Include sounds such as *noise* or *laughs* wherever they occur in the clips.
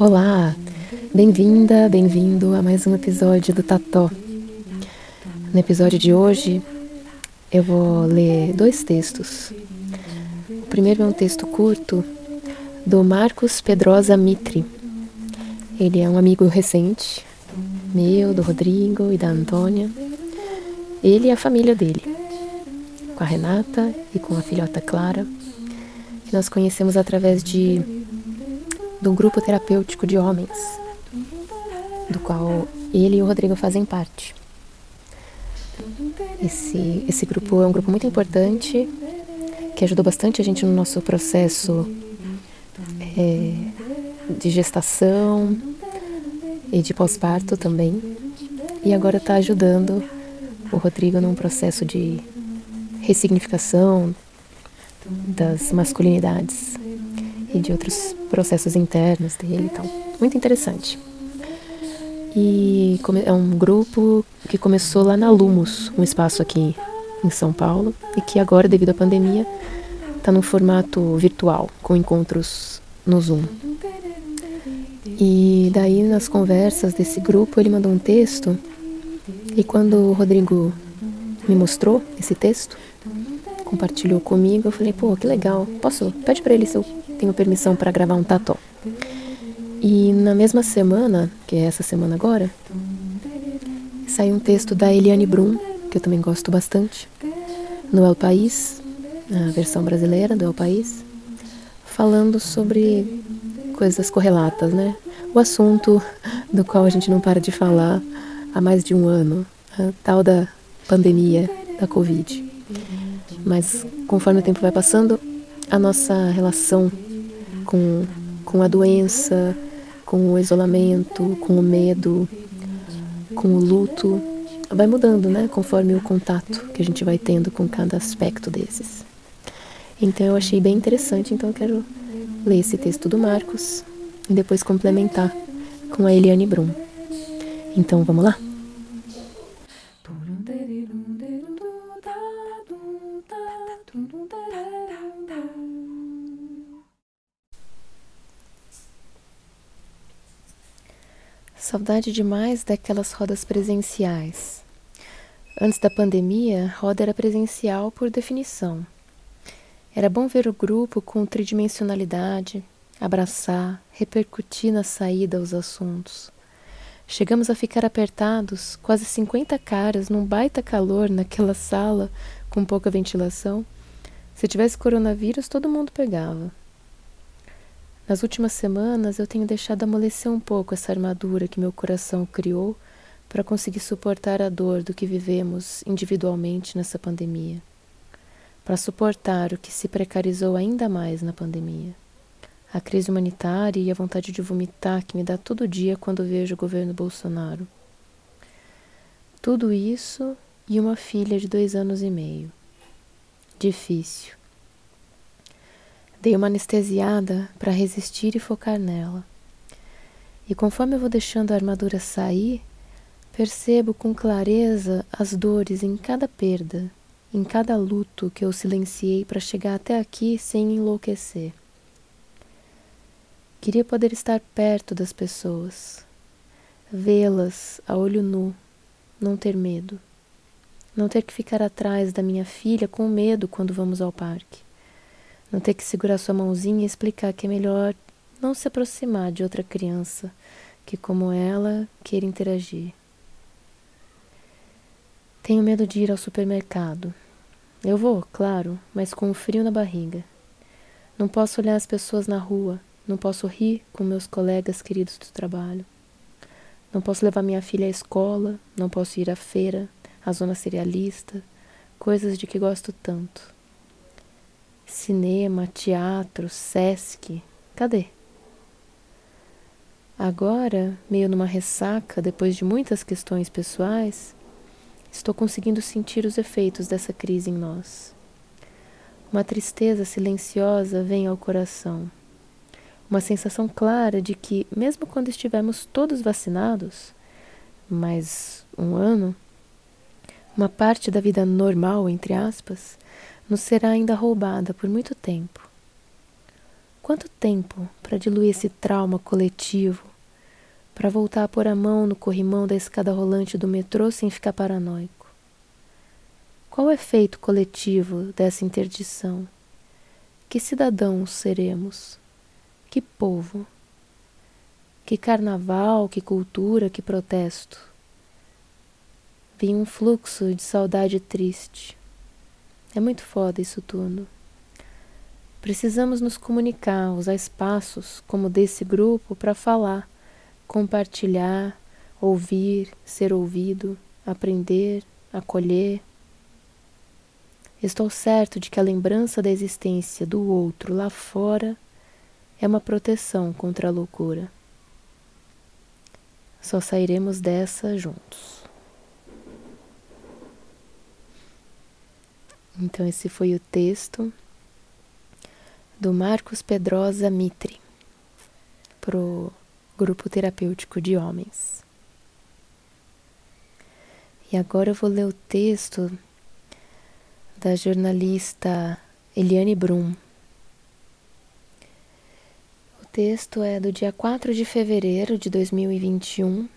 Olá, bem-vinda, bem-vindo a mais um episódio do Tató. No episódio de hoje, eu vou ler dois textos. Primeiro é um texto curto do Marcos Pedrosa Mitre. Ele é um amigo recente, meu, do Rodrigo e da Antônia. Ele e a família dele, com a Renata e com a filhota Clara, que nós conhecemos através de do grupo terapêutico de homens, do qual ele e o Rodrigo fazem parte. Esse, esse grupo é um grupo muito importante que ajudou bastante a gente no nosso processo é, de gestação e de pós-parto também. E agora está ajudando o Rodrigo num processo de ressignificação das masculinidades e de outros processos internos dele. Então, muito interessante. E é um grupo que começou lá na Lumos, um espaço aqui em São Paulo, e que agora, devido à pandemia, está num formato virtual, com encontros no Zoom. E daí, nas conversas desse grupo, ele mandou um texto, e quando o Rodrigo me mostrou esse texto, compartilhou comigo, eu falei, pô, que legal, posso? Pede para ele se eu tenho permissão para gravar um tató. E na mesma semana, que é essa semana agora, saiu um texto da Eliane Brum, que eu também gosto bastante, no El País, a versão brasileira do El País, falando sobre coisas correlatas, né? O assunto do qual a gente não para de falar há mais de um ano, a tal da pandemia da Covid. Mas conforme o tempo vai passando, a nossa relação com, com a doença, com o isolamento, com o medo, com o luto, vai mudando, né? Conforme o contato que a gente vai tendo com cada aspecto desses. Então eu achei bem interessante, então eu quero ler esse texto do Marcos e depois complementar com a Eliane Brum. Então vamos lá? Saudade demais daquelas rodas presenciais. Antes da pandemia, roda era presencial por definição. Era bom ver o grupo com tridimensionalidade, abraçar, repercutir na saída os assuntos. Chegamos a ficar apertados, quase 50 caras, num baita calor naquela sala com pouca ventilação. Se tivesse coronavírus, todo mundo pegava. Nas últimas semanas eu tenho deixado amolecer um pouco essa armadura que meu coração criou para conseguir suportar a dor do que vivemos individualmente nessa pandemia. Para suportar o que se precarizou ainda mais na pandemia. A crise humanitária e a vontade de vomitar que me dá todo dia quando vejo o governo Bolsonaro. Tudo isso e uma filha de dois anos e meio. Difícil. Dei uma anestesiada para resistir e focar nela. E conforme eu vou deixando a armadura sair, percebo com clareza as dores em cada perda, em cada luto que eu silenciei para chegar até aqui sem enlouquecer. Queria poder estar perto das pessoas, vê-las a olho nu, não ter medo, não ter que ficar atrás da minha filha com medo quando vamos ao parque não ter que segurar sua mãozinha e explicar que é melhor não se aproximar de outra criança que, como ela, queira interagir. Tenho medo de ir ao supermercado. Eu vou, claro, mas com um frio na barriga. Não posso olhar as pessoas na rua, não posso rir com meus colegas queridos do trabalho. Não posso levar minha filha à escola, não posso ir à feira, à zona cerealista, coisas de que gosto tanto. Cinema, teatro, Sesc, cadê? Agora, meio numa ressaca, depois de muitas questões pessoais, estou conseguindo sentir os efeitos dessa crise em nós. Uma tristeza silenciosa vem ao coração. Uma sensação clara de que, mesmo quando estivermos todos vacinados, mais um ano, uma parte da vida normal, entre aspas, nos será ainda roubada por muito tempo. Quanto tempo para diluir esse trauma coletivo, para voltar a pôr a mão no corrimão da escada rolante do metrô sem ficar paranoico? Qual o efeito coletivo dessa interdição? Que cidadãos seremos? Que povo? Que carnaval, que cultura, que protesto? Vinha um fluxo de saudade triste. É muito foda isso tudo. Precisamos nos comunicar, usar espaços como desse grupo para falar, compartilhar, ouvir, ser ouvido, aprender, acolher. Estou certo de que a lembrança da existência do outro lá fora é uma proteção contra a loucura. Só sairemos dessa juntos. Então, esse foi o texto do Marcos Pedrosa Mitre para o Grupo Terapêutico de Homens. E agora eu vou ler o texto da jornalista Eliane Brum. O texto é do dia 4 de fevereiro de 2021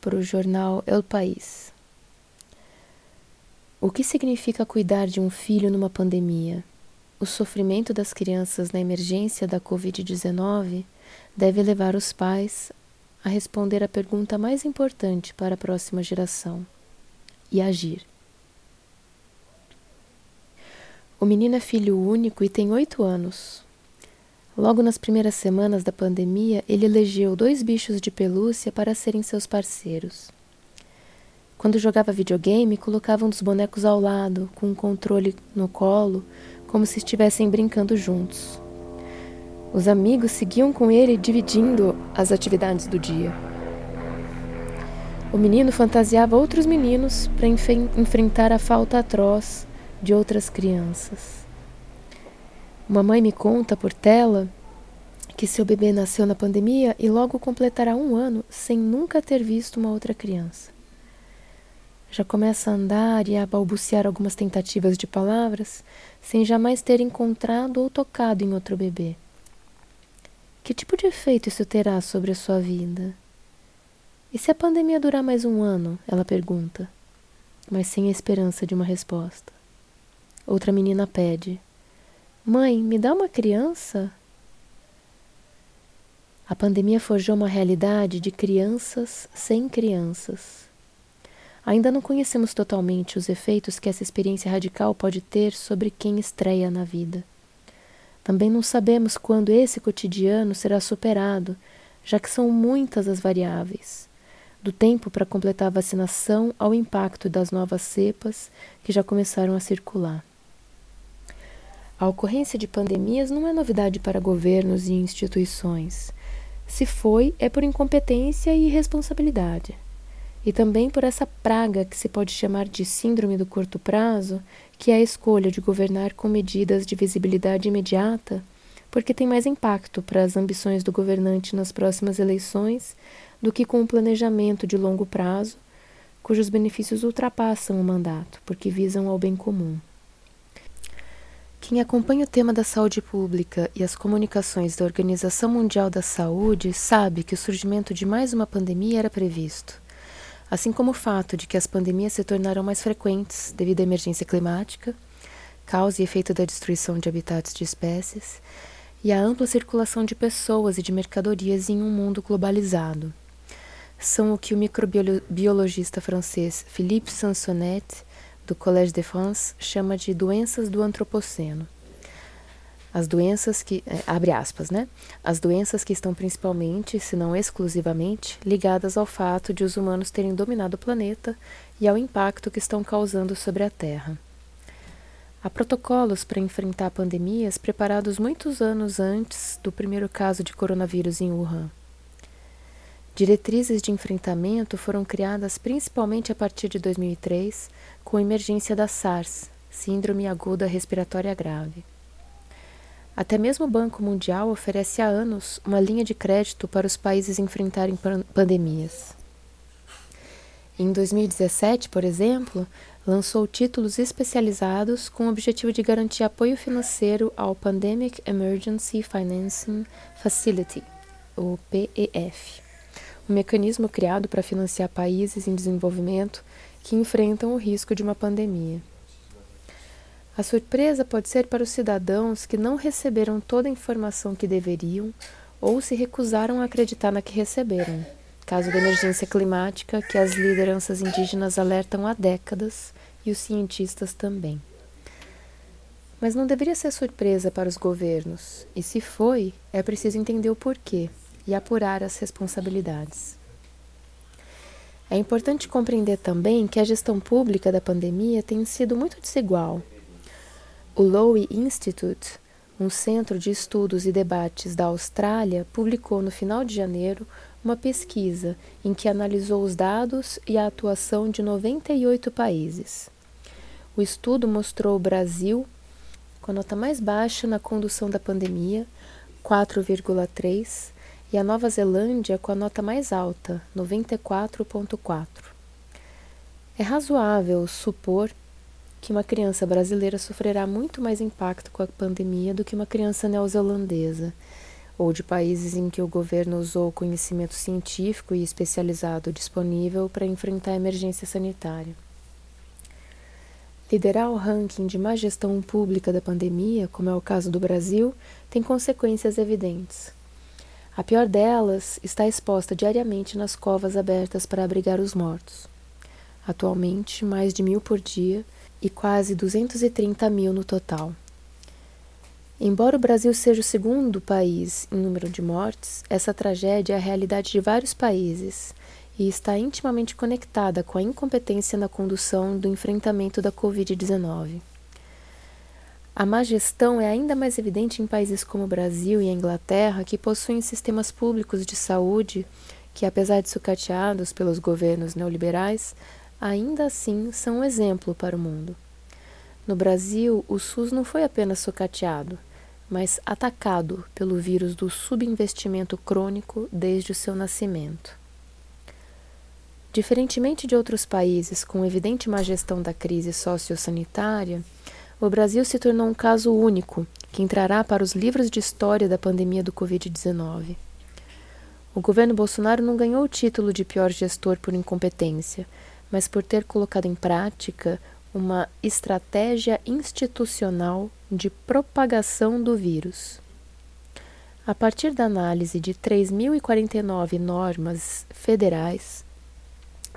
para o jornal El País. O que significa cuidar de um filho numa pandemia? O sofrimento das crianças na emergência da Covid-19 deve levar os pais a responder a pergunta mais importante para a próxima geração e agir. O menino é filho único e tem oito anos. Logo nas primeiras semanas da pandemia, ele elegeu dois bichos de pelúcia para serem seus parceiros. Quando jogava videogame, colocava um dos bonecos ao lado, com um controle no colo, como se estivessem brincando juntos. Os amigos seguiam com ele, dividindo as atividades do dia. O menino fantasiava outros meninos para enfrentar a falta atroz de outras crianças. Uma mãe me conta por tela que seu bebê nasceu na pandemia e logo completará um ano sem nunca ter visto uma outra criança. Já começa a andar e a balbuciar algumas tentativas de palavras sem jamais ter encontrado ou tocado em outro bebê. Que tipo de efeito isso terá sobre a sua vida? E se a pandemia durar mais um ano? Ela pergunta, mas sem a esperança de uma resposta. Outra menina pede: Mãe, me dá uma criança? A pandemia forjou uma realidade de crianças sem crianças. Ainda não conhecemos totalmente os efeitos que essa experiência radical pode ter sobre quem estreia na vida. Também não sabemos quando esse cotidiano será superado, já que são muitas as variáveis do tempo para completar a vacinação ao impacto das novas cepas que já começaram a circular. A ocorrência de pandemias não é novidade para governos e instituições. Se foi, é por incompetência e irresponsabilidade. E também por essa praga que se pode chamar de síndrome do curto prazo, que é a escolha de governar com medidas de visibilidade imediata, porque tem mais impacto para as ambições do governante nas próximas eleições do que com um planejamento de longo prazo, cujos benefícios ultrapassam o mandato, porque visam ao bem comum. Quem acompanha o tema da saúde pública e as comunicações da Organização Mundial da Saúde sabe que o surgimento de mais uma pandemia era previsto, assim como o fato de que as pandemias se tornaram mais frequentes devido à emergência climática, causa e efeito da destruição de habitats de espécies, e a ampla circulação de pessoas e de mercadorias em um mundo globalizado. São o que o microbiologista francês Philippe Sansonet do Collège de France chama de doenças do antropoceno. As doenças que, é, abre aspas, né? As doenças que estão principalmente, se não exclusivamente, ligadas ao fato de os humanos terem dominado o planeta e ao impacto que estão causando sobre a Terra. Há protocolos para enfrentar pandemias preparados muitos anos antes do primeiro caso de coronavírus em Wuhan. Diretrizes de enfrentamento foram criadas principalmente a partir de 2003, com a emergência da SARS, síndrome aguda respiratória grave. Até mesmo o Banco Mundial oferece há anos uma linha de crédito para os países enfrentarem pandemias. Em 2017, por exemplo, lançou títulos especializados com o objetivo de garantir apoio financeiro ao Pandemic Emergency Financing Facility, o PEF, um mecanismo criado para financiar países em desenvolvimento que enfrentam o risco de uma pandemia. A surpresa pode ser para os cidadãos que não receberam toda a informação que deveriam ou se recusaram a acreditar na que receberam, caso da emergência climática que as lideranças indígenas alertam há décadas e os cientistas também. Mas não deveria ser surpresa para os governos, e se foi, é preciso entender o porquê e apurar as responsabilidades. É importante compreender também que a gestão pública da pandemia tem sido muito desigual. O Lowy Institute, um centro de estudos e debates da Austrália, publicou no final de janeiro uma pesquisa em que analisou os dados e a atuação de 98 países. O estudo mostrou o Brasil com a nota mais baixa na condução da pandemia, 4,3, e a Nova Zelândia com a nota mais alta, 94,4. É razoável supor que uma criança brasileira sofrerá muito mais impacto com a pandemia do que uma criança neozelandesa, ou de países em que o governo usou o conhecimento científico e especializado disponível para enfrentar a emergência sanitária. Liderar o ranking de má gestão pública da pandemia, como é o caso do Brasil, tem consequências evidentes. A pior delas está exposta diariamente nas covas abertas para abrigar os mortos. Atualmente, mais de mil por dia e quase 230 mil no total. Embora o Brasil seja o segundo país em número de mortes, essa tragédia é a realidade de vários países e está intimamente conectada com a incompetência na condução do enfrentamento da Covid-19. A má gestão é ainda mais evidente em países como o Brasil e a Inglaterra, que possuem sistemas públicos de saúde que, apesar de sucateados pelos governos neoliberais, ainda assim são um exemplo para o mundo. No Brasil, o SUS não foi apenas sucateado, mas atacado pelo vírus do subinvestimento crônico desde o seu nascimento. Diferentemente de outros países com evidente má gestão da crise sociossanitária, o Brasil se tornou um caso único que entrará para os livros de história da pandemia do Covid-19. O governo Bolsonaro não ganhou o título de pior gestor por incompetência, mas por ter colocado em prática uma estratégia institucional de propagação do vírus. A partir da análise de 3.049 normas federais,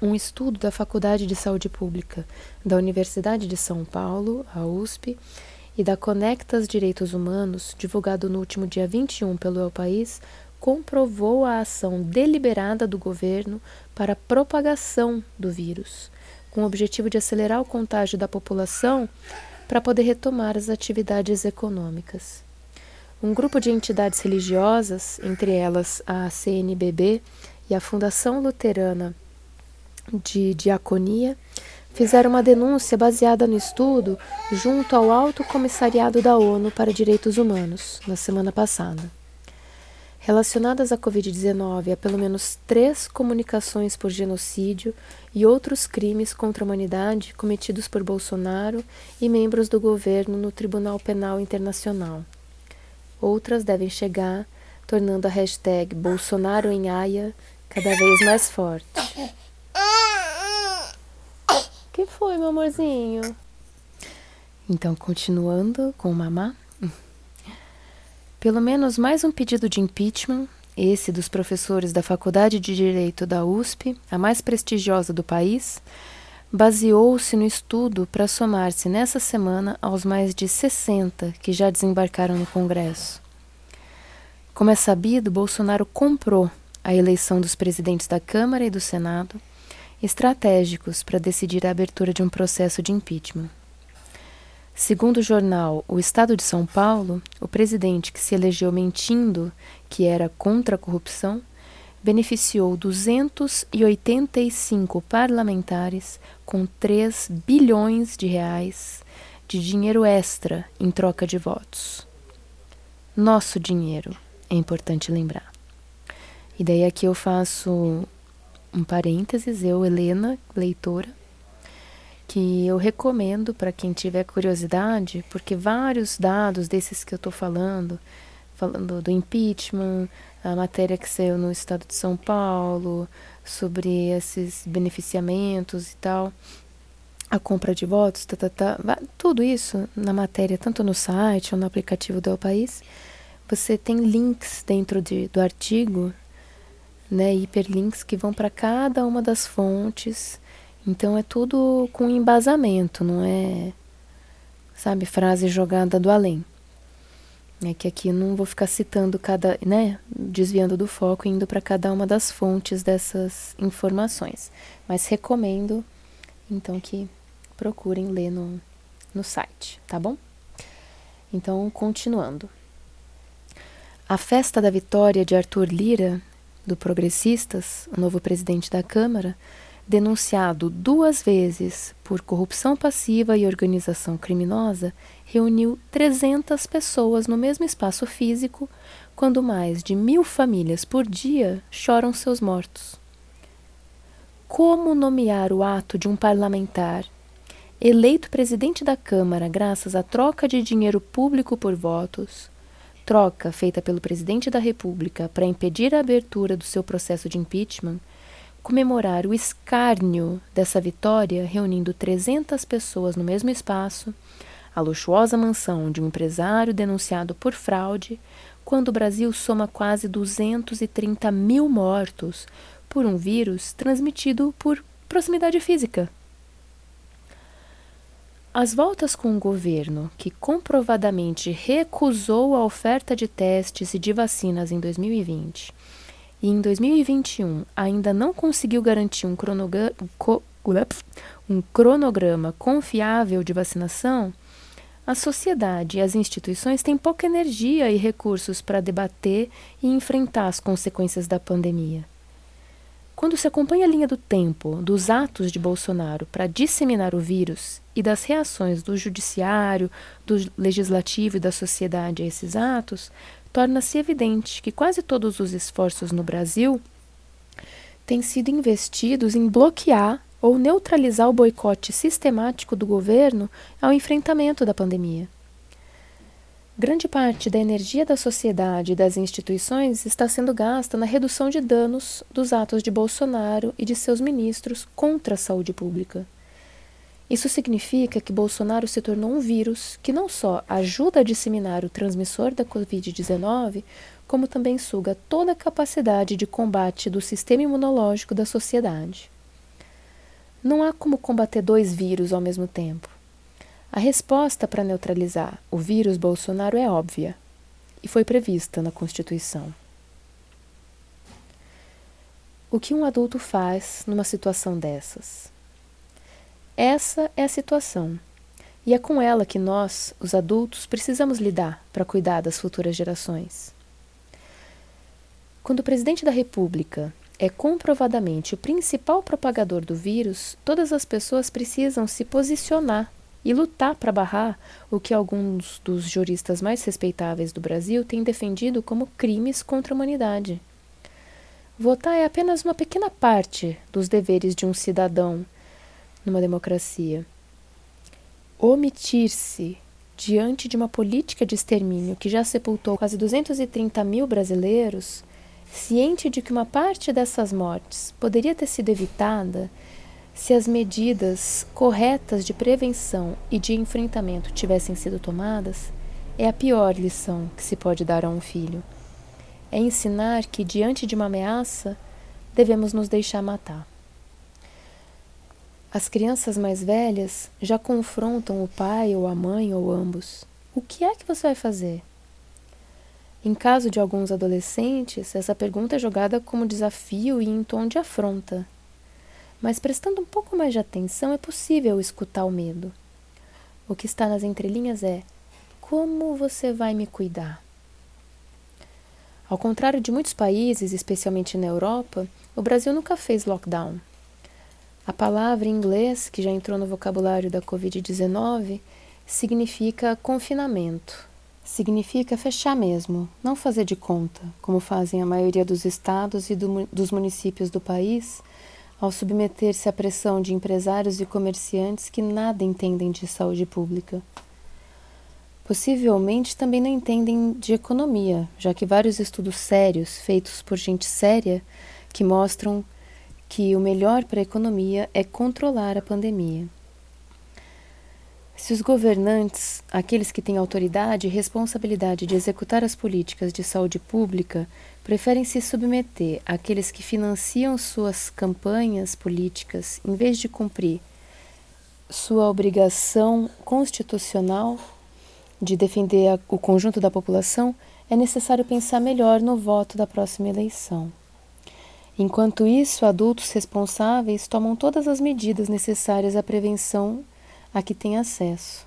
um estudo da Faculdade de Saúde Pública da Universidade de São Paulo, a USP, e da Conectas Direitos Humanos, divulgado no último dia 21 pelo El País, comprovou a ação deliberada do governo para a propagação do vírus, com o objetivo de acelerar o contágio da população para poder retomar as atividades econômicas. Um grupo de entidades religiosas, entre elas a CNBB e a Fundação Luterana de diaconia fizeram uma denúncia baseada no estudo junto ao Alto Comissariado da ONU para Direitos Humanos, na semana passada. Relacionadas à Covid-19, há pelo menos três comunicações por genocídio e outros crimes contra a humanidade cometidos por Bolsonaro e membros do governo no Tribunal Penal Internacional. Outras devem chegar, tornando a hashtag Bolsonaro em Haia cada vez mais forte que foi, meu amorzinho? Então, continuando com o mamá. Pelo menos mais um pedido de impeachment, esse dos professores da Faculdade de Direito da USP, a mais prestigiosa do país, baseou-se no estudo para somar-se nessa semana aos mais de 60 que já desembarcaram no Congresso. Como é sabido, Bolsonaro comprou a eleição dos presidentes da Câmara e do Senado estratégicos para decidir a abertura de um processo de impeachment. Segundo o jornal O Estado de São Paulo, o presidente que se elegeu mentindo que era contra a corrupção beneficiou 285 parlamentares com 3 bilhões de reais de dinheiro extra em troca de votos. Nosso dinheiro, é importante lembrar. E daí aqui eu faço um parênteses, eu, Helena, leitora, que eu recomendo para quem tiver curiosidade, porque vários dados desses que eu estou falando, falando do impeachment, a matéria que saiu no estado de São Paulo, sobre esses beneficiamentos e tal, a compra de votos, tá, tá, tá, tudo isso na matéria, tanto no site ou no aplicativo do El País, você tem links dentro de, do artigo, né, hiperlinks que vão para cada uma das fontes. Então é tudo com embasamento, não é, sabe, frase jogada do além. É que aqui não vou ficar citando cada, né, desviando do foco, indo para cada uma das fontes dessas informações. Mas recomendo, então, que procurem ler no, no site, tá bom? Então, continuando. A festa da vitória de Arthur Lira, do Progressistas, o novo presidente da Câmara, denunciado duas vezes por corrupção passiva e organização criminosa, reuniu 300 pessoas no mesmo espaço físico, quando mais de mil famílias por dia choram seus mortos. Como nomear o ato de um parlamentar eleito presidente da Câmara graças à troca de dinheiro público por votos, troca feita pelo presidente da República para impedir a abertura do seu processo de impeachment, comemorar o escárnio dessa vitória reunindo 300 pessoas no mesmo espaço, a luxuosa mansão de um empresário denunciado por fraude, quando o Brasil soma quase 230 mil mortos por um vírus transmitido por proximidade física. As voltas com o governo, que comprovadamente recusou a oferta de testes e de vacinas em 2020 e em 2021 ainda não conseguiu garantir um, um cronograma confiável de vacinação, a sociedade e as instituições têm pouca energia e recursos para debater e enfrentar as consequências da pandemia. Quando se acompanha a linha do tempo dos atos de Bolsonaro para disseminar o vírus e das reações do judiciário, do legislativo e da sociedade a esses atos, torna-se evidente que quase todos os esforços no Brasil têm sido investidos em bloquear ou neutralizar o boicote sistemático do governo ao enfrentamento da pandemia. Grande parte da energia da sociedade e das instituições está sendo gasta na redução de danos dos atos de Bolsonaro e de seus ministros contra a saúde pública. Isso significa que Bolsonaro se tornou um vírus que não só ajuda a disseminar o transmissor da Covid-19, como também suga toda a capacidade de combate do sistema imunológico da sociedade. Não há como combater dois vírus ao mesmo tempo. A resposta para neutralizar o vírus Bolsonaro é óbvia e foi prevista na Constituição. O que um adulto faz numa situação dessas? Essa é a situação, e é com ela que nós, os adultos, precisamos lidar para cuidar das futuras gerações. Quando o presidente da República é comprovadamente o principal propagador do vírus, todas as pessoas precisam se posicionar e lutar para barrar o que alguns dos juristas mais respeitáveis do Brasil têm defendido como crimes contra a humanidade. Votar é apenas uma pequena parte dos deveres de um cidadão numa democracia. Omitir-se diante de uma política de extermínio que já sepultou quase 230 mil brasileiros, ciente de que uma parte dessas mortes poderia ter sido evitada se as medidas corretas de prevenção e de enfrentamento tivessem sido tomadas, é a pior lição que se pode dar a um filho. É ensinar que, diante de uma ameaça, devemos nos deixar matar. As crianças mais velhas já confrontam o pai ou a mãe ou ambos. O que é que você vai fazer? Em caso de alguns adolescentes, essa pergunta é jogada como desafio e em tom de afronta. Mas prestando um pouco mais de atenção, é possível escutar o medo. O que está nas entrelinhas é: como você vai me cuidar? Ao contrário de muitos países, especialmente na Europa, o Brasil nunca fez lockdown. A palavra em inglês, que já entrou no vocabulário da Covid-19, significa confinamento. Significa fechar mesmo, não fazer de conta, como fazem a maioria dos estados e do, dos municípios do país, ao submeter-se à pressão de empresários e comerciantes que nada entendem de saúde pública. Possivelmente também não entendem de economia, já que vários estudos sérios, feitos por gente séria, que mostram que o melhor para a economia é controlar a pandemia. Se os governantes, aqueles que têm autoridade e responsabilidade de executar as políticas de saúde pública, preferem se submeter àqueles que financiam suas campanhas políticas em vez de cumprir sua obrigação constitucional de defender o conjunto da população, é necessário pensar melhor no voto da próxima eleição. Enquanto isso, adultos responsáveis tomam todas as medidas necessárias à prevenção a que têm acesso: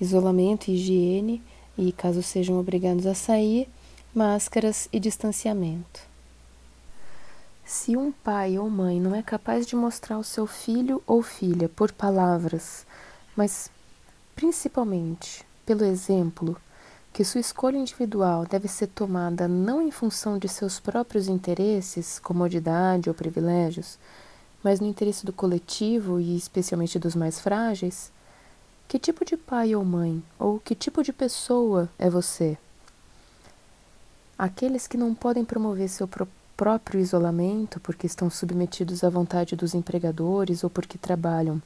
isolamento higiene, e, caso sejam obrigados a sair, máscaras e distanciamento. Se um pai ou mãe não é capaz de mostrar ao seu filho ou filha por palavras, mas principalmente pelo exemplo, que sua escolha individual deve ser tomada não em função de seus próprios interesses, comodidade ou privilégios, mas no interesse do coletivo e especialmente dos mais frágeis, que tipo de pai ou mãe, ou que tipo de pessoa é você? Aqueles que não podem promover seu próprio isolamento porque estão submetidos à vontade dos empregadores ou porque trabalham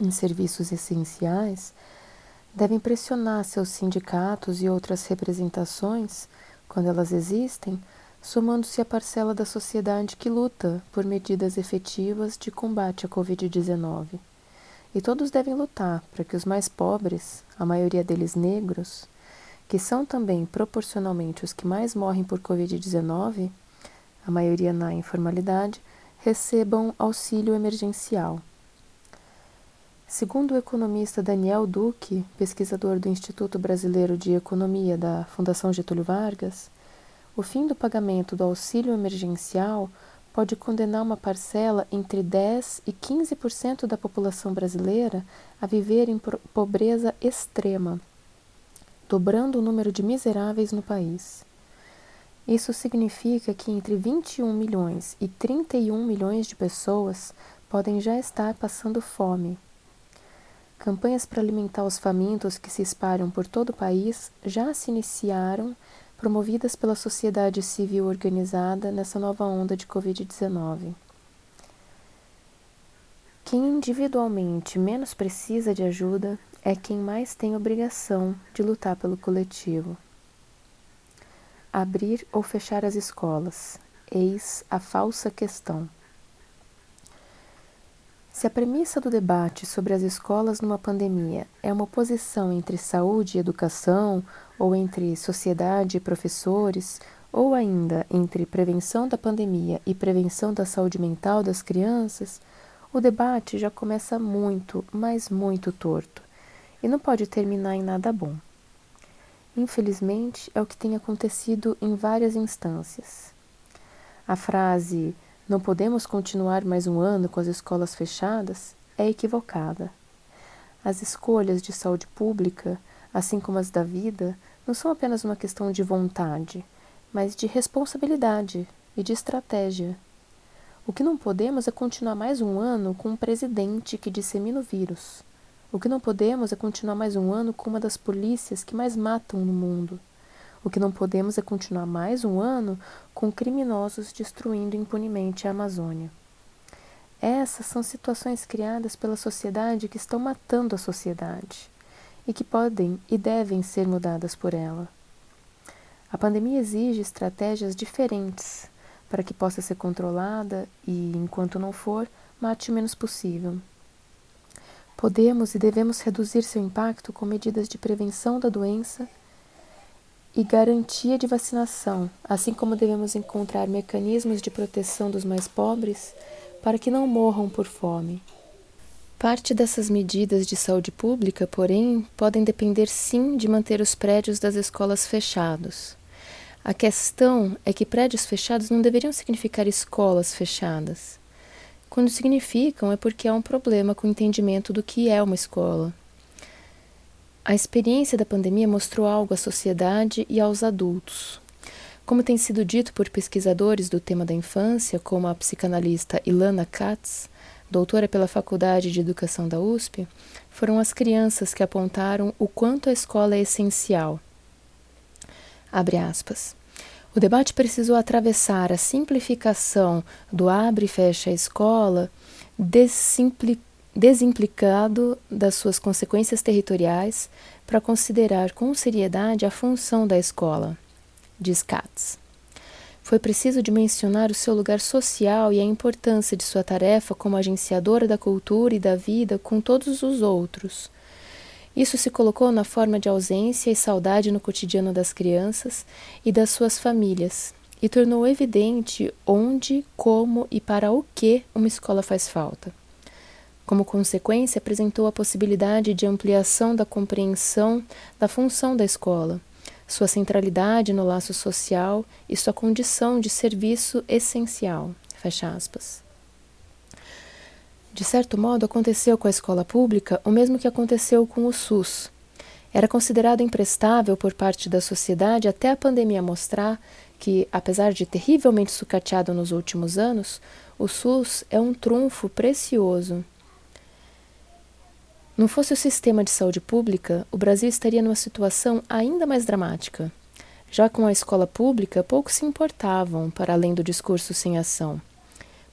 em serviços essenciais devem pressionar seus sindicatos e outras representações, quando elas existem, somando-se à parcela da sociedade que luta por medidas efetivas de combate à Covid-19. E todos devem lutar para que os mais pobres, a maioria deles negros, que são também proporcionalmente os que mais morrem por Covid-19, a maioria na informalidade, recebam auxílio emergencial. Segundo o economista Daniel Duque, pesquisador do Instituto Brasileiro de Economia da Fundação Getúlio Vargas, o fim do pagamento do auxílio emergencial pode condenar uma parcela entre 10 e 15% da população brasileira a viver em pobreza extrema, dobrando o número de miseráveis no país. Isso significa que entre 21 milhões e 31 milhões de pessoas podem já estar passando fome. Campanhas para alimentar os famintos que se espalham por todo o país já se iniciaram, promovidas pela sociedade civil organizada nessa nova onda de Covid-19. Quem individualmente menos precisa de ajuda é quem mais tem obrigação de lutar pelo coletivo. Abrir ou fechar as escolas, eis a falsa questão. Se a premissa do debate sobre as escolas numa pandemia é uma oposição entre saúde e educação, ou entre sociedade e professores, ou ainda entre prevenção da pandemia e prevenção da saúde mental das crianças, o debate já começa muito, mas muito torto, e não pode terminar em nada bom. Infelizmente, é o que tem acontecido em várias instâncias. A frase não podemos continuar mais um ano com as escolas fechadas é equivocada. As escolhas de saúde pública, assim como as da vida, não são apenas uma questão de vontade, mas de responsabilidade e de estratégia. O que não podemos é continuar mais um ano com um presidente que dissemina o vírus. O que não podemos é continuar mais um ano com uma das polícias que mais matam no mundo. O que não podemos é continuar mais um ano com criminosos destruindo impunemente a Amazônia. Essas são situações criadas pela sociedade que estão matando a sociedade e que podem e devem ser mudadas por ela. A pandemia exige estratégias diferentes para que possa ser controlada e, enquanto não for, mate o menos possível. Podemos e devemos reduzir seu impacto com medidas de prevenção da doença e garantia de vacinação, assim como devemos encontrar mecanismos de proteção dos mais pobres para que não morram por fome. Parte dessas medidas de saúde pública, porém, podem depender sim de manter os prédios das escolas fechados. A questão é que prédios fechados não deveriam significar escolas fechadas. Quando significam, é porque há um problema com o entendimento do que é uma escola. A experiência da pandemia mostrou algo à sociedade e aos adultos. Como tem sido dito por pesquisadores do tema da infância, como a psicanalista Ilana Katz, doutora pela Faculdade de Educação da USP, foram as crianças que apontaram o quanto a escola é essencial. Abre aspas. O debate precisou atravessar a simplificação do abre e fecha a escola, desimplicado das suas consequências territoriais, para considerar com seriedade a função da escola, diz Katz. Foi preciso dimensionar o seu lugar social e a importância de sua tarefa como agenciadora da cultura e da vida com todos os outros. Isso se colocou na forma de ausência e saudade no cotidiano das crianças e das suas famílias, e tornou evidente onde, como e para o que uma escola faz falta. Como consequência, apresentou a possibilidade de ampliação da compreensão da função da escola sua centralidade no laço social e sua condição de serviço essencial. Fecha aspas. De certo modo, aconteceu com a escola pública o mesmo que aconteceu com o SUS. Era considerado imprestável por parte da sociedade até a pandemia mostrar que, apesar de terrivelmente sucateado nos últimos anos, o SUS é um trunfo precioso não fosse o sistema de saúde pública, o Brasil estaria numa situação ainda mais dramática. Já com a escola pública, poucos se importavam, para além do discurso sem ação.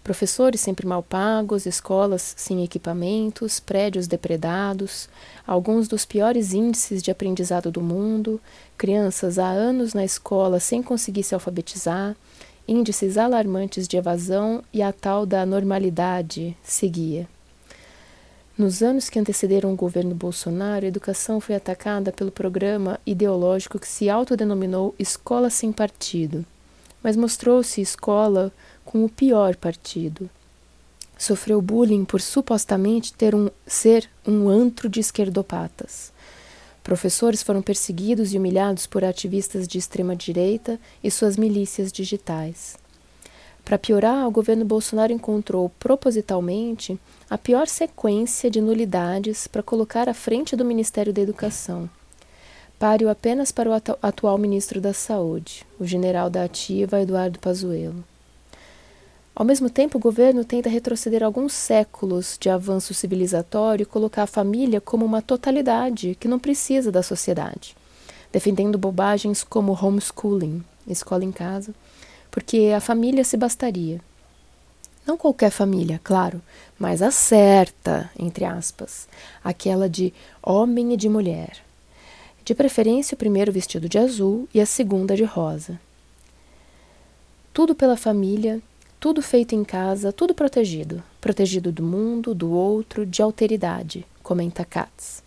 Professores sempre mal pagos, escolas sem equipamentos, prédios depredados, alguns dos piores índices de aprendizado do mundo, crianças há anos na escola sem conseguir se alfabetizar, índices alarmantes de evasão e a tal da normalidade seguia. Nos anos que antecederam o governo Bolsonaro, a educação foi atacada pelo programa ideológico que se autodenominou Escola Sem Partido, mas mostrou-se escola com o pior partido. Sofreu bullying por supostamente ter um, ser um antro de esquerdopatas. Professores foram perseguidos e humilhados por ativistas de extrema-direita e suas milícias digitais. Para piorar, o governo Bolsonaro encontrou propositalmente a pior sequência de nulidades para colocar à frente do Ministério da Educação. Páreo apenas para o atu atual ministro da Saúde, o general da Ativa Eduardo Pazuello. Ao mesmo tempo, o governo tenta retroceder alguns séculos de avanço civilizatório e colocar a família como uma totalidade que não precisa da sociedade, defendendo bobagens como homeschooling, escola em casa, porque a família se bastaria. Não qualquer família, claro, mas a certa, entre aspas, aquela de homem e de mulher. De preferência, o primeiro vestido de azul e a segunda de rosa. Tudo pela família, tudo feito em casa, tudo protegido. Protegido do mundo, do outro, de alteridade, comenta Katz.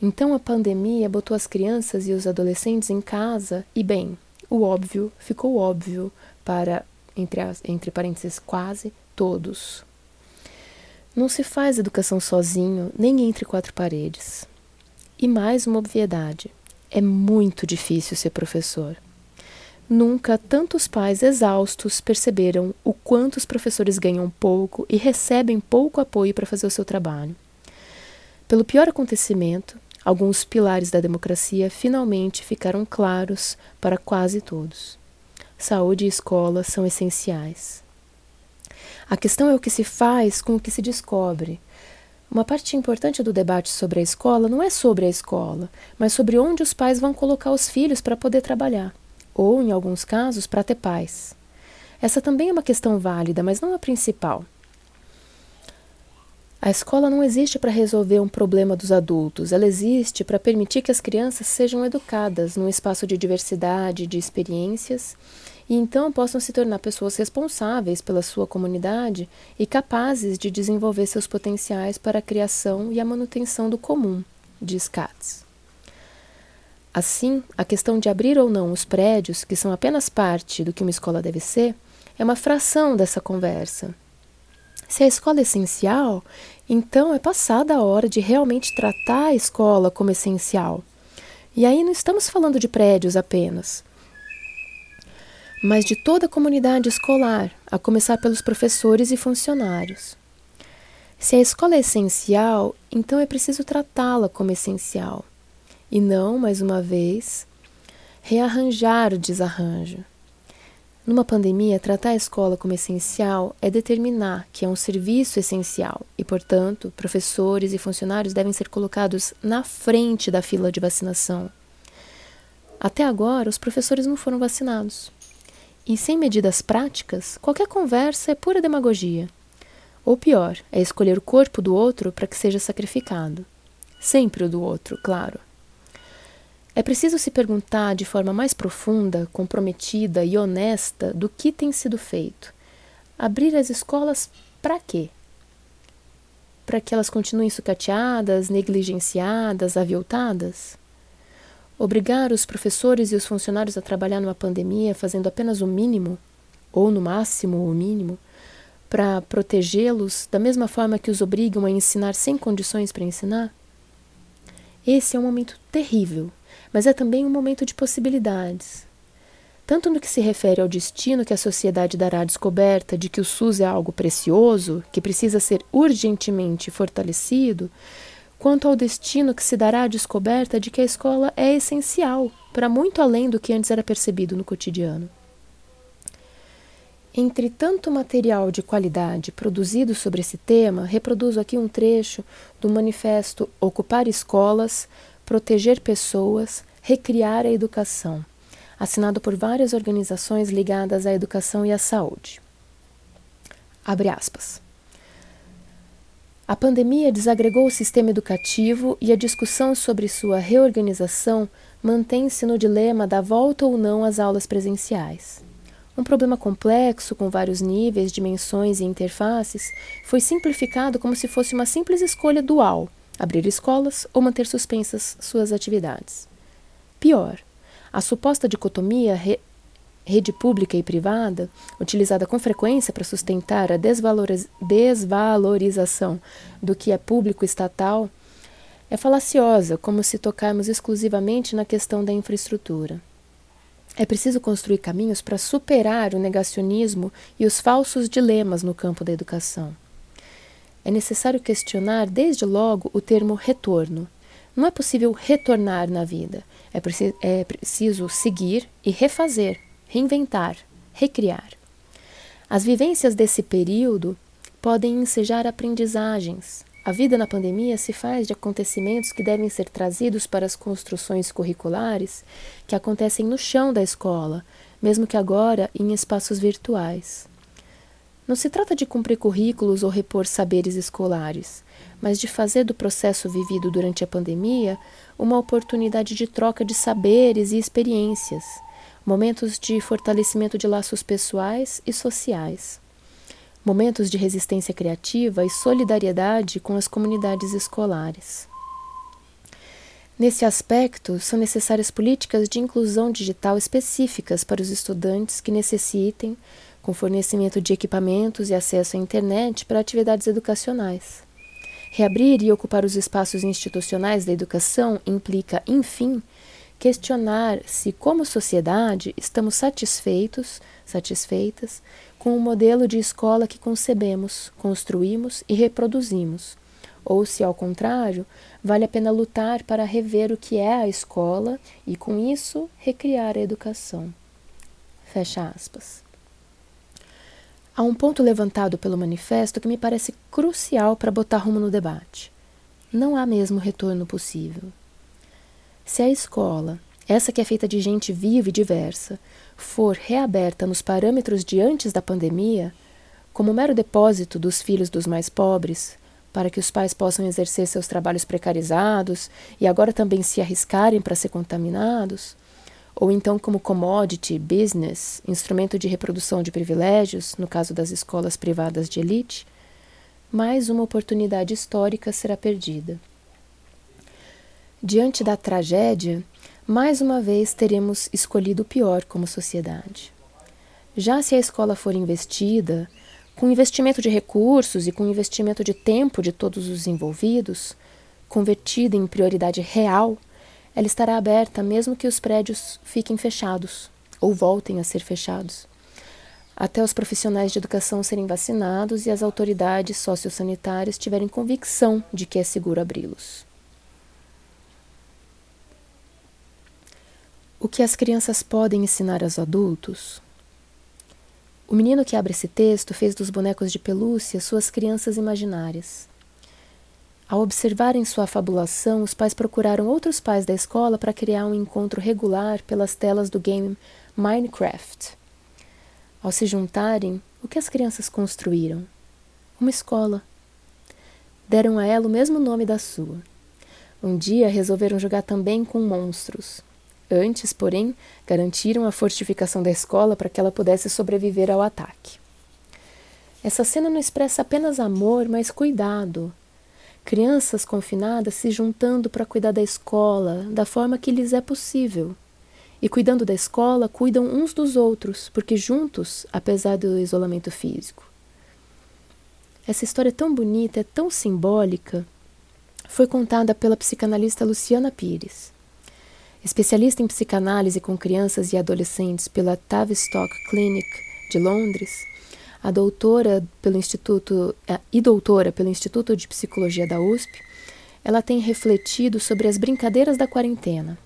Então a pandemia botou as crianças e os adolescentes em casa e, bem, o óbvio ficou óbvio para, entre, as, entre parênteses, quase todos. Não se faz educação sozinho, nem entre quatro paredes. E mais uma obviedade: é muito difícil ser professor. Nunca tantos pais exaustos perceberam o quanto os professores ganham pouco e recebem pouco apoio para fazer o seu trabalho. Pelo pior acontecimento, alguns pilares da democracia finalmente ficaram claros para quase todos. Saúde e escola são essenciais. A questão é o que se faz com o que se descobre. Uma parte importante do debate sobre a escola não é sobre a escola, mas sobre onde os pais vão colocar os filhos para poder trabalhar, ou, em alguns casos, para ter pais. Essa também é uma questão válida, mas não a principal. A escola não existe para resolver um problema dos adultos, ela existe para permitir que as crianças sejam educadas num espaço de diversidade, de experiências, e então possam se tornar pessoas responsáveis pela sua comunidade e capazes de desenvolver seus potenciais para a criação e a manutenção do comum, diz Katz. Assim, a questão de abrir ou não os prédios, que são apenas parte do que uma escola deve ser, é uma fração dessa conversa. Se a escola é essencial, então é passada a hora de realmente tratar a escola como essencial. E aí não estamos falando de prédios apenas, mas de toda a comunidade escolar, a começar pelos professores e funcionários. Se a escola é essencial, Então é preciso tratá-la como essencial e não, mais uma vez, rearranjar o desarranjo. Numa pandemia, tratar a escola como essencial é determinar que é um serviço essencial e, portanto, professores e funcionários devem ser colocados na frente da fila de vacinação. Até agora, os professores não foram vacinados. E sem medidas práticas, qualquer conversa é pura demagogia. Ou pior, é escolher o corpo do outro para que seja sacrificado. Sempre o do outro, claro. É preciso se perguntar de forma mais profunda, comprometida e honesta do que tem sido feito. Abrir as escolas para quê? Para que elas continuem sucateadas, negligenciadas, aviltadas? Obrigar os professores e os funcionários a trabalhar numa pandemia fazendo apenas o mínimo, ou no máximo o mínimo, para protegê-los da mesma forma que os obrigam a ensinar sem condições para ensinar? Esse é um momento terrível mas é também um momento de possibilidades. Tanto no que se refere ao destino que a sociedade dará à descoberta de que o SUS é algo precioso, que precisa ser urgentemente fortalecido, quanto ao destino que se dará à descoberta de que a escola é essencial para muito além do que antes era percebido no cotidiano. Entre tanto material de qualidade produzido sobre esse tema, reproduzo aqui um trecho do manifesto Ocupar Escolas, Proteger Pessoas, Recriar a Educação, assinado por várias organizações ligadas à educação e à saúde. Abre aspas. A pandemia desagregou o sistema educativo e a discussão sobre sua reorganização mantém-se no dilema da volta ou não às aulas presenciais. Um problema complexo, com vários níveis, dimensões e interfaces, foi simplificado como se fosse uma simples escolha dual abrir escolas ou manter suspensas suas atividades. Pior, a suposta dicotomia re rede pública e privada, utilizada com frequência para sustentar a desvaloriz desvalorização do que é público estatal, é falaciosa, como se tocarmos exclusivamente na questão da infraestrutura. É preciso construir caminhos para superar o negacionismo e os falsos dilemas no campo da educação é necessário questionar desde logo o termo retorno. Não é possível retornar na vida. É, preci é preciso seguir e refazer, reinventar, recriar. As vivências desse período podem ensejar aprendizagens. A vida na pandemia se faz de acontecimentos que devem ser trazidos para as construções curriculares que acontecem no chão da escola, mesmo que agora em espaços virtuais. Não se trata de cumprir currículos ou repor saberes escolares, mas de fazer do processo vivido durante a pandemia uma oportunidade de troca de saberes e experiências, momentos de fortalecimento de laços pessoais e sociais, momentos de resistência criativa e solidariedade com as comunidades escolares. Nesse aspecto, são necessárias políticas de inclusão digital específicas para os estudantes que necessitem com fornecimento de equipamentos e acesso à internet para atividades educacionais. Reabrir e ocupar os espaços institucionais da educação implica, enfim, questionar se, como sociedade, estamos satisfeitos, satisfeitas com o modelo de escola que concebemos, construímos e reproduzimos, ou se, ao contrário, vale a pena lutar para rever o que é a escola e, com isso, recriar a educação. Fecha aspas. Há um ponto levantado pelo manifesto que me parece crucial para botar rumo no debate. Não há mesmo retorno possível. Se a escola, essa que é feita de gente viva e diversa, for reaberta nos parâmetros de antes da pandemia, como mero depósito dos filhos dos mais pobres, para que os pais possam exercer seus trabalhos precarizados e agora também se arriscarem para ser contaminados, ou então como commodity, business, instrumento de reprodução de privilégios, no caso das escolas privadas de elite, mais uma oportunidade histórica será perdida. Diante da tragédia, mais uma vez teremos escolhido o pior como sociedade. Já se a escola for investida, com investimento de recursos e com investimento de tempo de todos os envolvidos, convertida em prioridade real, ela estará aberta mesmo que os prédios fiquem fechados ou voltem a ser fechados. até os profissionais de educação serem vacinados e as autoridades sociossanitárias tiverem convicção de que é seguro abri-los. O que as crianças podem ensinar aos adultos? O menino que abre esse texto fez dos bonecos de pelúcia suas crianças imaginárias. Ao observarem sua fabulação, os pais procuraram outros pais da escola para criar um encontro regular pelas telas do game Minecraft. Ao se juntarem, o que as crianças construíram? Uma escola. Deram a ela o mesmo nome da sua. Um dia resolveram jogar também com monstros. Antes, porém, garantiram a fortificação da escola para que ela pudesse sobreviver ao ataque. Essa cena não expressa apenas amor, mas cuidado. Crianças confinadas se juntando para cuidar da escola da forma que lhes é possível. E cuidando da escola, cuidam uns dos outros, porque juntos, apesar do isolamento físico. Essa história é tão bonita, é tão simbólica, foi contada pela psicanalista Luciana Pires. Especialista em psicanálise com crianças e adolescentes pela Tavistock Clinic de Londres, a doutora pelo Instituto e doutora pelo Instituto de Psicologia da USP, ela tem refletido sobre as brincadeiras da quarentena.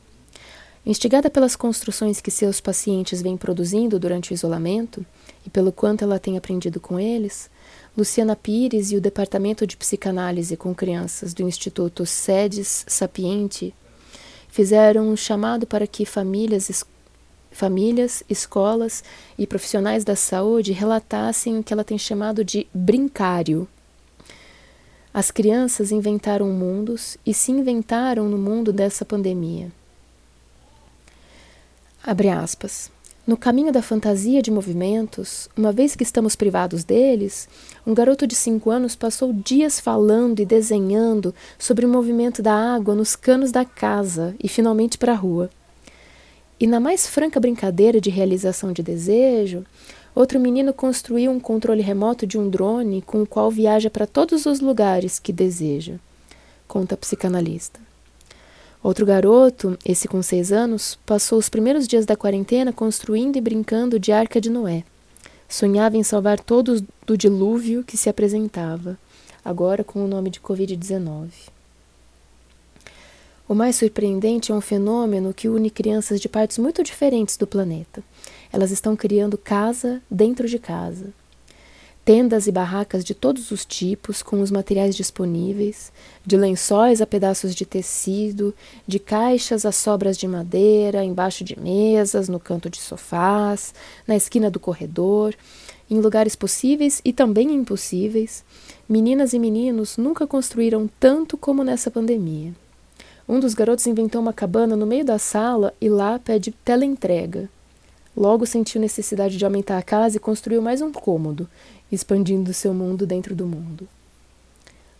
Instigada pelas construções que seus pacientes vêm produzindo durante o isolamento e pelo quanto ela tem aprendido com eles, Luciana Pires e o Departamento de Psicanálise com Crianças do Instituto SEDES Sapiente fizeram um chamado para que famílias, famílias, escolas e profissionais da saúde relatassem o que ela tem chamado de brincário. As crianças inventaram mundos e se inventaram no mundo dessa pandemia. Abre aspas. No caminho da fantasia de movimentos, uma vez que estamos privados deles, um garoto de cinco anos passou dias falando e desenhando sobre o movimento da água nos canos da casa e finalmente para a rua. E na mais franca brincadeira de realização de desejo, outro menino construiu um controle remoto de um drone com o qual viaja para todos os lugares que deseja, conta a psicanalista. Outro garoto, esse com seis anos, passou os primeiros dias da quarentena construindo e brincando de arca de Noé. Sonhava em salvar todos do dilúvio que se apresentava, agora com o nome de Covid-19. O mais surpreendente é um fenômeno que une crianças de partes muito diferentes do planeta. Elas estão criando casa dentro de casa tendas e barracas de todos os tipos, com os materiais disponíveis, de lençóis a pedaços de tecido, de caixas a sobras de madeira, embaixo de mesas, no canto de sofás, na esquina do corredor, em lugares possíveis e também impossíveis. Meninas e meninos nunca construíram tanto como nessa pandemia. Um dos garotos inventou uma cabana no meio da sala e lá pede teleentrega. Logo sentiu necessidade de aumentar a casa e construiu mais um cômodo, expandindo seu mundo dentro do mundo.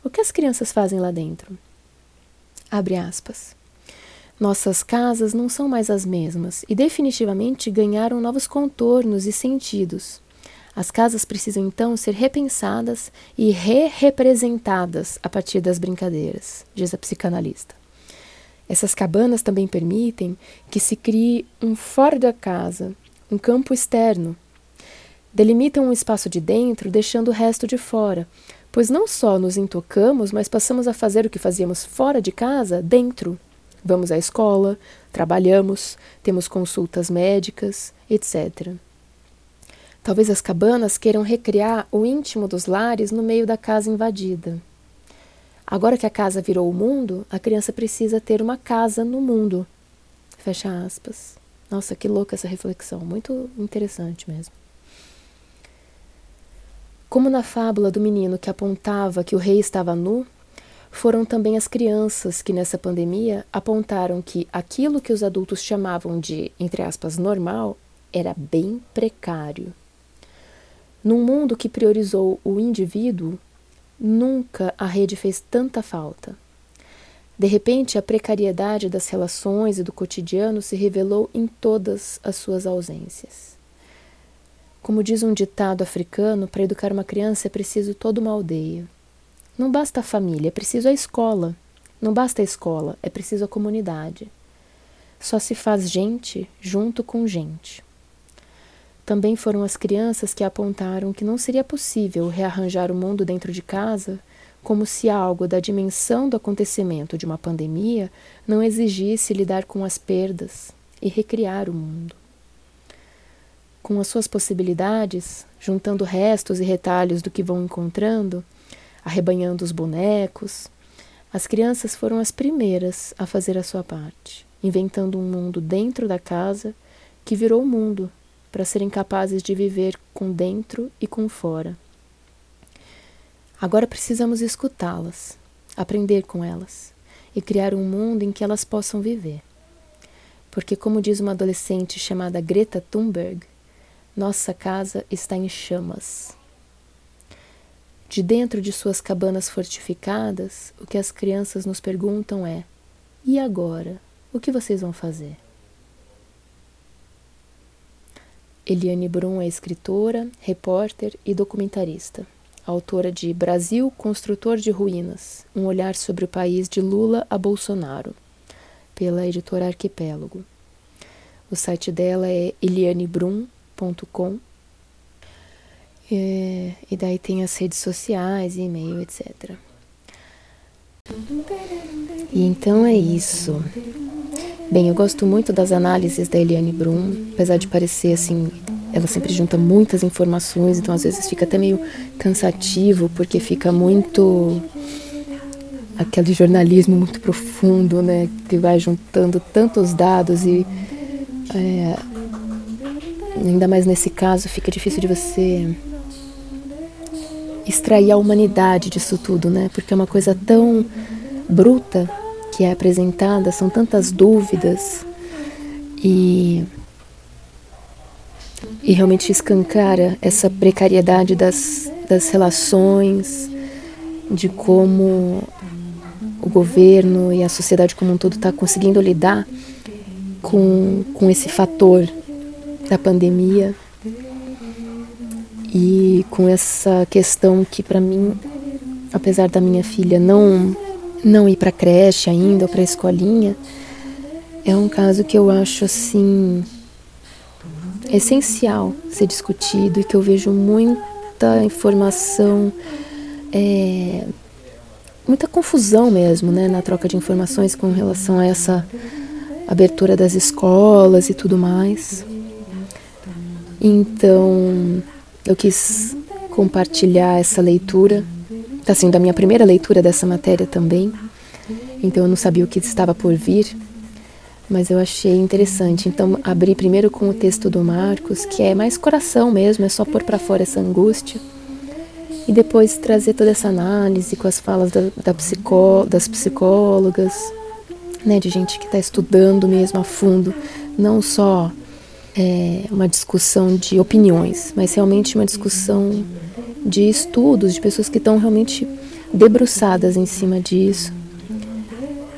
O que as crianças fazem lá dentro? Abre aspas. Nossas casas não são mais as mesmas e definitivamente ganharam novos contornos e sentidos. As casas precisam então ser repensadas e re-representadas a partir das brincadeiras, diz a psicanalista. Essas cabanas também permitem que se crie um fora da casa, um campo externo, delimitam um espaço de dentro, deixando o resto de fora, pois não só nos intocamos, mas passamos a fazer o que fazíamos fora de casa, dentro. Vamos à escola, trabalhamos, temos consultas médicas, etc. Talvez as cabanas queiram recriar o íntimo dos lares no meio da casa invadida. Agora que a casa virou o mundo, a criança precisa ter uma casa no mundo. Fecha aspas. Nossa, que louca essa reflexão, muito interessante mesmo. Como na fábula do menino que apontava que o rei estava nu, foram também as crianças que nessa pandemia apontaram que aquilo que os adultos chamavam de, entre aspas, normal, era bem precário. Num mundo que priorizou o indivíduo, nunca a rede fez tanta falta. De repente, a precariedade das relações e do cotidiano se revelou em todas as suas ausências. Como diz um ditado africano, para educar uma criança é preciso toda uma aldeia. Não basta a família, é preciso a escola. Não basta a escola, é preciso a comunidade. Só se faz gente junto com gente. Também foram as crianças que apontaram que não seria possível rearranjar o mundo dentro de casa, como se algo da dimensão do acontecimento de uma pandemia não exigisse lidar com as perdas e recriar o mundo. Com as suas possibilidades, juntando restos e retalhos do que vão encontrando, arrebanhando os bonecos, as crianças foram as primeiras a fazer a sua parte, inventando um mundo dentro da casa que virou mundo para serem capazes de viver com dentro e com fora. Agora precisamos escutá-las, aprender com elas e criar um mundo em que elas possam viver. Porque, como diz uma adolescente chamada Greta Thunberg, nossa casa está em chamas. De dentro de suas cabanas fortificadas, o que as crianças nos perguntam é: e agora? O que vocês vão fazer? Eliane Brum é escritora, repórter e documentarista. Autora de Brasil, Construtor de Ruínas Um olhar sobre o país de Lula a Bolsonaro, pela editora Arquipélago. O site dela é elianebrum.com. É, e daí tem as redes sociais, e-mail, etc. E então é isso. Bem, eu gosto muito das análises da Eliane Brum, apesar de parecer assim, ela sempre junta muitas informações, então às vezes fica até meio cansativo, porque fica muito aquele jornalismo muito profundo, né, que vai juntando tantos dados e é, ainda mais nesse caso fica difícil de você extrair a humanidade disso tudo, né, porque é uma coisa tão bruta que é apresentada, são tantas dúvidas e, e realmente escancara essa precariedade das, das relações, de como o governo e a sociedade como um todo está conseguindo lidar com, com esse fator da pandemia e com essa questão que para mim, apesar da minha filha não não ir para creche ainda ou para escolinha, é um caso que eu acho assim essencial ser discutido e que eu vejo muita informação, é, muita confusão mesmo, né, na troca de informações com relação a essa abertura das escolas e tudo mais. Então, eu quis compartilhar essa leitura Está sendo a minha primeira leitura dessa matéria também, então eu não sabia o que estava por vir, mas eu achei interessante. Então, abri primeiro com o texto do Marcos, que é mais coração mesmo, é só pôr para fora essa angústia, e depois trazer toda essa análise com as falas da, da psicó, das psicólogas, né, de gente que está estudando mesmo a fundo, não só é, uma discussão de opiniões, mas realmente uma discussão de estudos, de pessoas que estão realmente debruçadas em cima disso.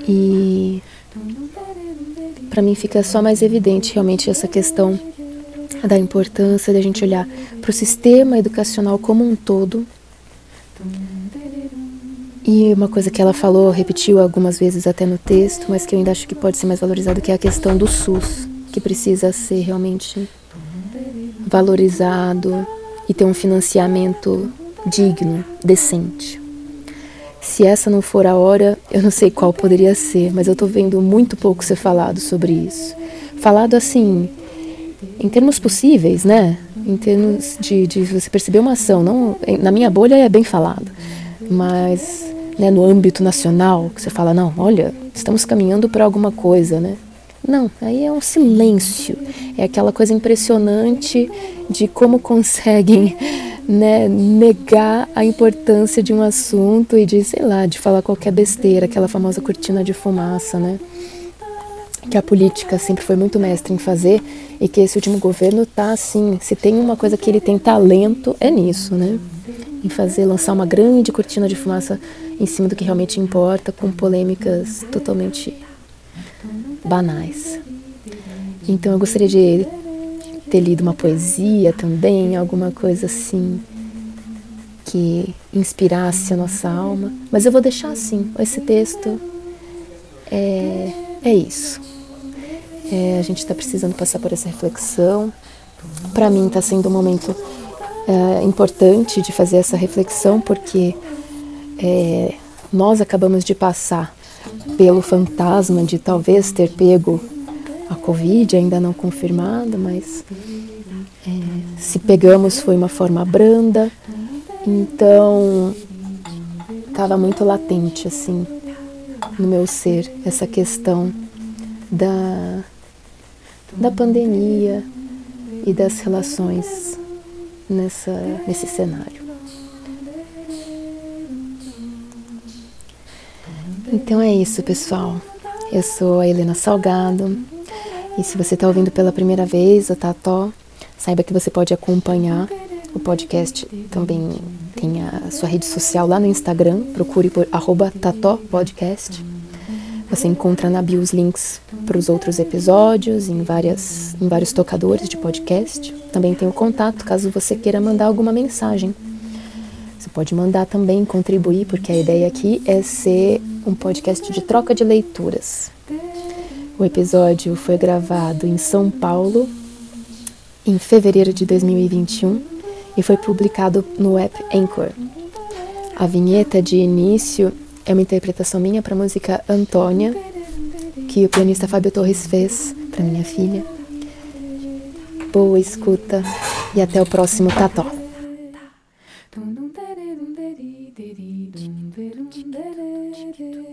E para mim fica só mais evidente realmente essa questão da importância da gente olhar para o sistema educacional como um todo. E uma coisa que ela falou, repetiu algumas vezes até no texto, mas que eu ainda acho que pode ser mais valorizado, que é a questão do SUS, que precisa ser realmente valorizado, e ter um financiamento digno, decente. Se essa não for a hora, eu não sei qual poderia ser, mas eu estou vendo muito pouco ser falado sobre isso. Falado assim, em termos possíveis, né? Em termos de, de você perceber uma ação. Não, na minha bolha é bem falado, mas né, no âmbito nacional, que você fala, não, olha, estamos caminhando para alguma coisa, né? Não, aí é um silêncio. É aquela coisa impressionante de como conseguem *laughs* né, negar a importância de um assunto e de, sei lá, de falar qualquer besteira, aquela famosa cortina de fumaça, né? Que a política sempre foi muito mestre em fazer e que esse último governo tá assim, se tem uma coisa que ele tem talento, é nisso, né? Em fazer, lançar uma grande cortina de fumaça em cima do que realmente importa, com polêmicas totalmente banais. Então eu gostaria de ter lido uma poesia também, alguma coisa assim que inspirasse a nossa alma. Mas eu vou deixar assim, esse texto é, é isso. É, a gente está precisando passar por essa reflexão, Para mim está sendo um momento é, importante de fazer essa reflexão, porque é, nós acabamos de passar pelo fantasma de talvez ter pego a Covid, ainda não confirmada, mas é, se pegamos foi uma forma branda, então estava muito latente assim no meu ser essa questão da, da pandemia e das relações nessa, nesse cenário. Então é isso, pessoal. Eu sou a Helena Salgado e se você está ouvindo pela primeira vez o Tató, saiba que você pode acompanhar o podcast. Também tem a sua rede social lá no Instagram, procure por arroba Tató Podcast. Você encontra na bio os links para os outros episódios em, várias, em vários tocadores de podcast. Também tem o contato caso você queira mandar alguma mensagem. Você pode mandar também, contribuir, porque a ideia aqui é ser um podcast de troca de leituras. O episódio foi gravado em São Paulo em fevereiro de 2021 e foi publicado no app Anchor. A vinheta de início é uma interpretação minha para a música Antônia, que o pianista Fábio Torres fez para minha filha. Boa escuta e até o próximo Tató. you.